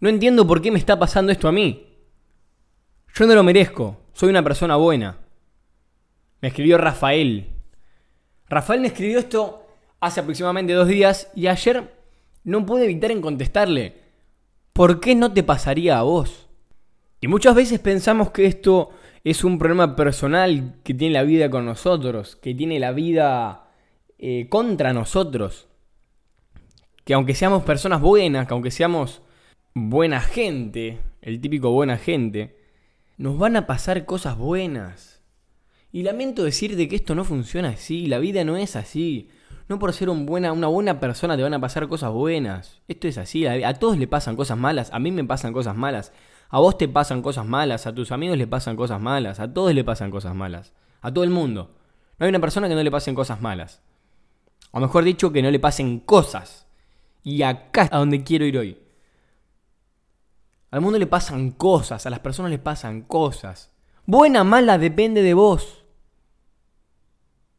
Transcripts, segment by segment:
No entiendo por qué me está pasando esto a mí. Yo no lo merezco. Soy una persona buena. Me escribió Rafael. Rafael me escribió esto hace aproximadamente dos días y ayer no pude evitar en contestarle. ¿Por qué no te pasaría a vos? Y muchas veces pensamos que esto es un problema personal que tiene la vida con nosotros, que tiene la vida eh, contra nosotros. Que aunque seamos personas buenas, que aunque seamos buena gente, el típico buena gente, nos van a pasar cosas buenas. Y lamento decirte que esto no funciona así, la vida no es así. No por ser un buena, una buena persona te van a pasar cosas buenas. Esto es así, a todos le pasan cosas malas, a mí me pasan cosas malas. A vos te pasan cosas malas, a tus amigos le pasan cosas malas, a todos le pasan cosas malas. A todo el mundo. No hay una persona que no le pasen cosas malas. O mejor dicho, que no le pasen cosas. Y acá es a donde quiero ir hoy. Al mundo le pasan cosas, a las personas le pasan cosas. Buena, mala, depende de vos.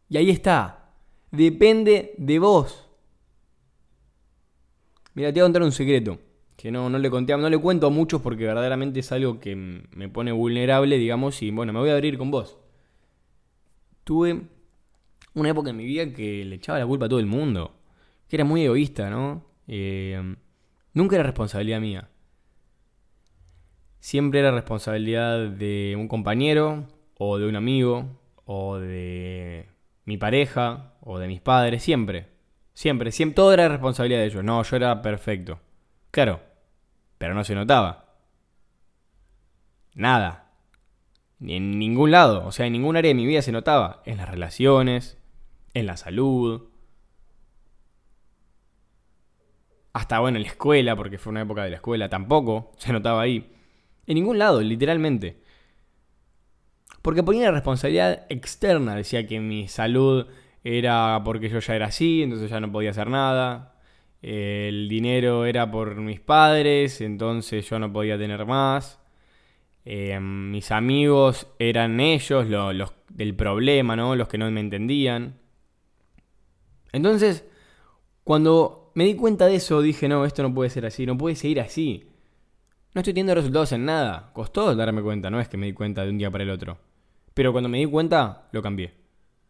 Y ahí está. Depende de vos. Mira, te voy a contar un secreto que no, no le conté, no le cuento a muchos porque verdaderamente es algo que me pone vulnerable, digamos, y bueno, me voy a abrir con vos. Tuve una época en mi vida que le echaba la culpa a todo el mundo, que era muy egoísta, ¿no? Eh, nunca era responsabilidad mía. Siempre era responsabilidad de un compañero, o de un amigo, o de mi pareja, o de mis padres, siempre. Siempre, siempre, todo era responsabilidad de ellos. No, yo era perfecto. Claro, pero no se notaba. Nada. Ni en ningún lado, o sea, en ningún área de mi vida se notaba. En las relaciones, en la salud. Hasta bueno, en la escuela, porque fue una época de la escuela, tampoco se notaba ahí. En ningún lado, literalmente. Porque ponía la responsabilidad externa, decía que mi salud era porque yo ya era así, entonces ya no podía hacer nada el dinero era por mis padres, entonces yo no podía tener más. Eh, mis amigos eran ellos los del problema, ¿no? Los que no me entendían. Entonces, cuando me di cuenta de eso, dije, no, esto no puede ser así, no puede seguir así. No estoy teniendo resultados en nada. Costó darme cuenta, no es que me di cuenta de un día para el otro. Pero cuando me di cuenta, lo cambié.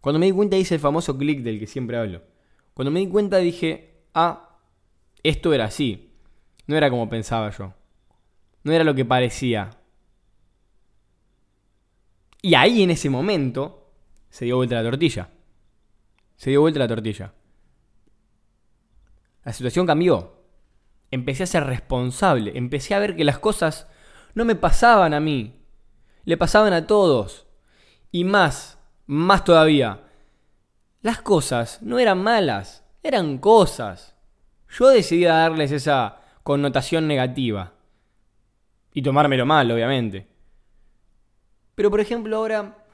Cuando me di cuenta hice el famoso clic del que siempre hablo. Cuando me di cuenta dije, ah, esto era así. No era como pensaba yo. No era lo que parecía. Y ahí en ese momento se dio vuelta la tortilla. Se dio vuelta la tortilla. La situación cambió. Empecé a ser responsable. Empecé a ver que las cosas no me pasaban a mí. Le pasaban a todos. Y más, más todavía. Las cosas no eran malas. Eran cosas yo decidí darles esa connotación negativa. Y tomármelo mal, obviamente. Pero por ejemplo ahora,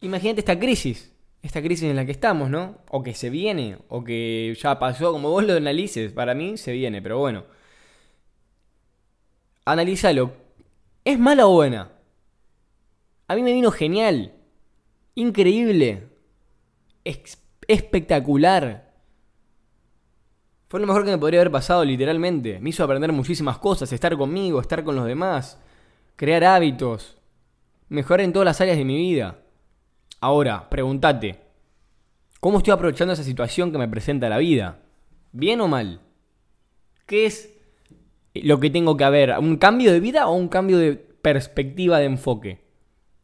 imagínate esta crisis. Esta crisis en la que estamos, ¿no? O que se viene, o que ya pasó, como vos lo analices. Para mí se viene, pero bueno. Analízalo. ¿Es mala o buena? A mí me vino genial. Increíble. espectacular. Fue lo mejor que me podría haber pasado, literalmente. Me hizo aprender muchísimas cosas, estar conmigo, estar con los demás, crear hábitos, mejorar en todas las áreas de mi vida. Ahora, pregúntate, ¿cómo estoy aprovechando esa situación que me presenta la vida? ¿Bien o mal? ¿Qué es lo que tengo que haber? ¿Un cambio de vida o un cambio de perspectiva de enfoque?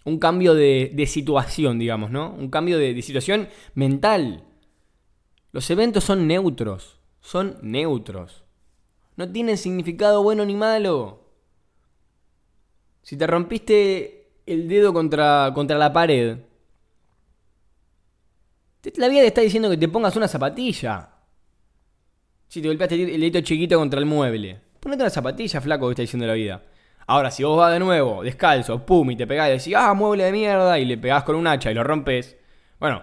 Un cambio de, situación, digamos, ¿no? Un cambio de situación mental. Los eventos son neutros son neutros. No tienen significado bueno ni malo. Si te rompiste el dedo contra, contra la pared, la vida te está diciendo que te pongas una zapatilla. Si te golpeaste el dedito chiquito contra el mueble, ponete una zapatilla, flaco, que está diciendo la vida. Ahora, si vos vas de nuevo, descalzo, pum, y te pegás y decís, ah, mueble de mierda, y le pegás con un hacha y lo rompes, bueno,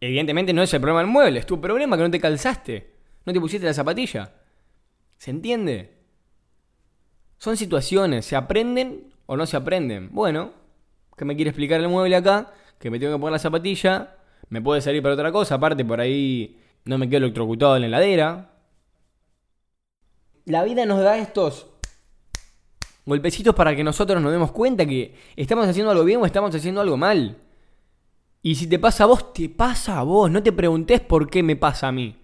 evidentemente no es el problema del mueble, es tu problema que no te calzaste. No te pusiste la zapatilla. ¿Se entiende? Son situaciones, ¿se aprenden o no se aprenden? Bueno, ¿qué me quiere explicar el mueble acá? Que me tengo que poner la zapatilla, me puede salir para otra cosa, aparte por ahí no me quedo electrocutado en la heladera. La vida nos da estos Golpecitos para que nosotros nos demos cuenta que estamos haciendo algo bien o estamos haciendo algo mal. Y si te pasa a vos, te pasa a vos. No te preguntes por qué me pasa a mí.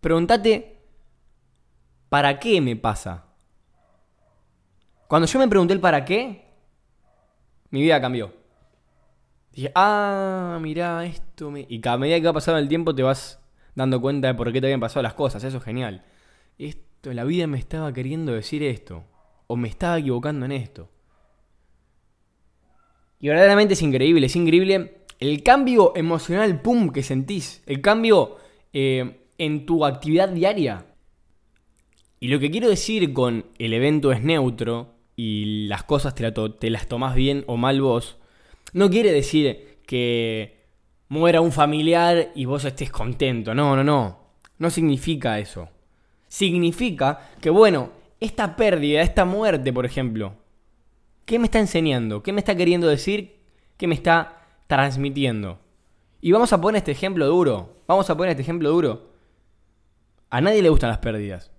Pregúntate, ¿para qué me pasa? Cuando yo me pregunté el para qué, mi vida cambió. Dije, ah, mirá, esto me... Y cada medida que va pasando el tiempo te vas dando cuenta de por qué te habían pasado las cosas. Eso es genial. Esto, la vida me estaba queriendo decir esto. O me estaba equivocando en esto. Y verdaderamente es increíble, es increíble el cambio emocional, pum, que sentís. El cambio eh, en tu actividad diaria. Y lo que quiero decir con el evento es neutro y las cosas te, te las tomás bien o mal vos, no quiere decir que muera un familiar y vos estés contento. No, no, no. No significa eso. Significa que, bueno, esta pérdida, esta muerte, por ejemplo, ¿qué me está enseñando? ¿Qué me está queriendo decir? ¿Qué me está transmitiendo? Y vamos a poner este ejemplo duro. Vamos a poner este ejemplo duro. A nadie le gustan las pérdidas.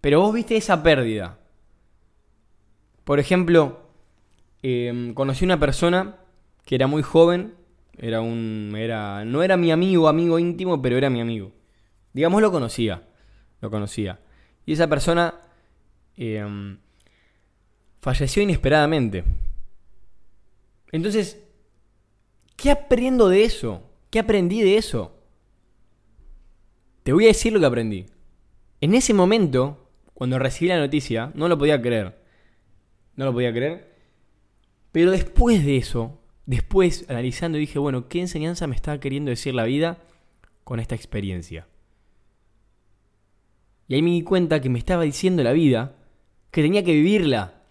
Pero vos viste esa pérdida. Por ejemplo, em, conocí una persona que era muy joven. Era un. Era, no era mi amigo, amigo íntimo, pero era mi amigo. Digamos, lo conocía. Lo conocía. Y esa persona em, falleció inesperadamente. Entonces, ¿qué aprendo de eso? ¿Qué aprendí de eso? Te voy a decir lo que aprendí. En ese momento, cuando recibí la noticia, no lo podía creer. No lo podía creer. Pero después de eso, después analizando, dije, bueno, ¿qué enseñanza me está queriendo decir la vida con esta experiencia? Y ahí me di cuenta que me estaba diciendo la vida que tenía que vivirla.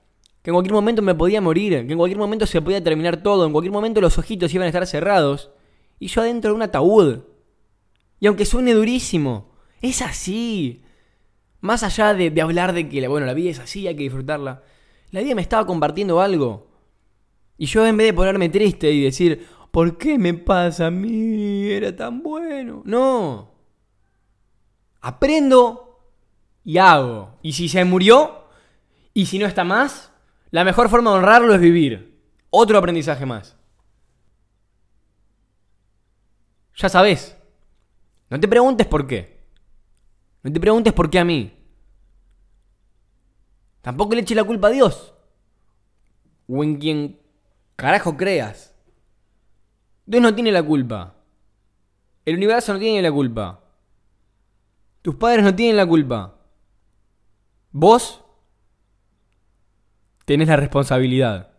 Que en cualquier momento me podía morir, que en cualquier momento se podía terminar todo, en cualquier momento los ojitos iban a estar cerrados. Y yo adentro de un ataúd. Y aunque suene durísimo, es así. Más allá de, hablar de que bueno, la vida es así, hay que disfrutarla. La vida me estaba compartiendo algo. Y yo en vez de ponerme triste y decir, ¿por qué me pasa a mí? Era tan bueno. No. Aprendo y hago. Y si se murió, y si no está más, la mejor forma de honrarlo es vivir. Otro aprendizaje más. Ya sabes. No te preguntes por qué. No te preguntes por qué a mí. Tampoco le eches la culpa a Dios. O en quien carajo creas. Dios no tiene la culpa. El universo no tiene la culpa. Tus padres no tienen la culpa. Vos tenés la responsabilidad.